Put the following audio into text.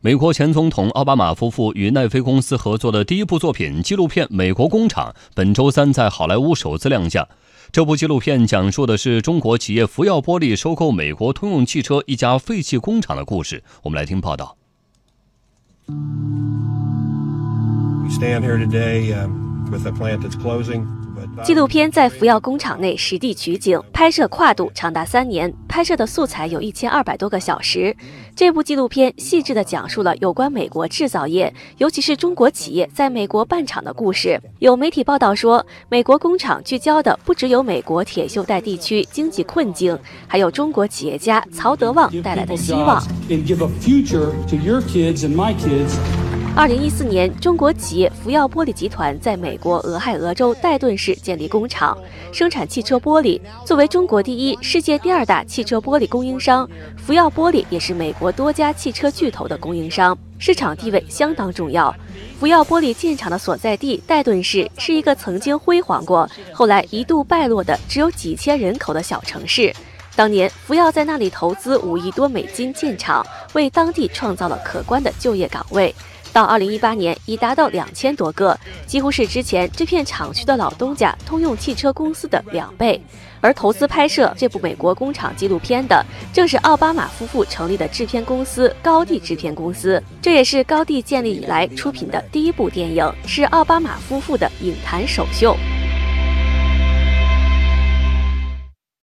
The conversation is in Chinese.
美国前总统奥巴马夫妇与奈飞公司合作的第一部作品纪录片《美国工厂》本周三在好莱坞首次亮相。这部纪录片讲述的是中国企业福耀玻璃收购美国通用汽车一家废弃工厂的故事。我们来听报道。We stand here today with a plant that's closing. 纪录片在福耀工厂内实地取景，拍摄跨度长达三年，拍摄的素材有一千二百多个小时。这部纪录片细致地讲述了有关美国制造业，尤其是中国企业在美国办厂的故事。有媒体报道说，美国工厂聚焦的不只有美国铁锈带地区经济困境，还有中国企业家曹德旺带来的希望。二零一四年，中国企业福耀玻璃集团在美国俄亥俄州戴顿市建立工厂，生产汽车玻璃。作为中国第一、世界第二大汽车玻璃供应商，福耀玻璃也是美国多家汽车巨头的供应商，市场地位相当重要。福耀玻璃建厂的所在地戴顿市是一个曾经辉煌过，后来一度败落的只有几千人口的小城市。当年，福耀在那里投资五亿多美金建厂，为当地创造了可观的就业岗位。到二零一八年，已达到两千多个，几乎是之前这片厂区的老东家通用汽车公司的两倍。而投资拍摄这部美国工厂纪录片的，正是奥巴马夫妇成立的制片公司高地制片公司。这也是高地建立以来出品的第一部电影，是奥巴马夫妇的影坛首秀。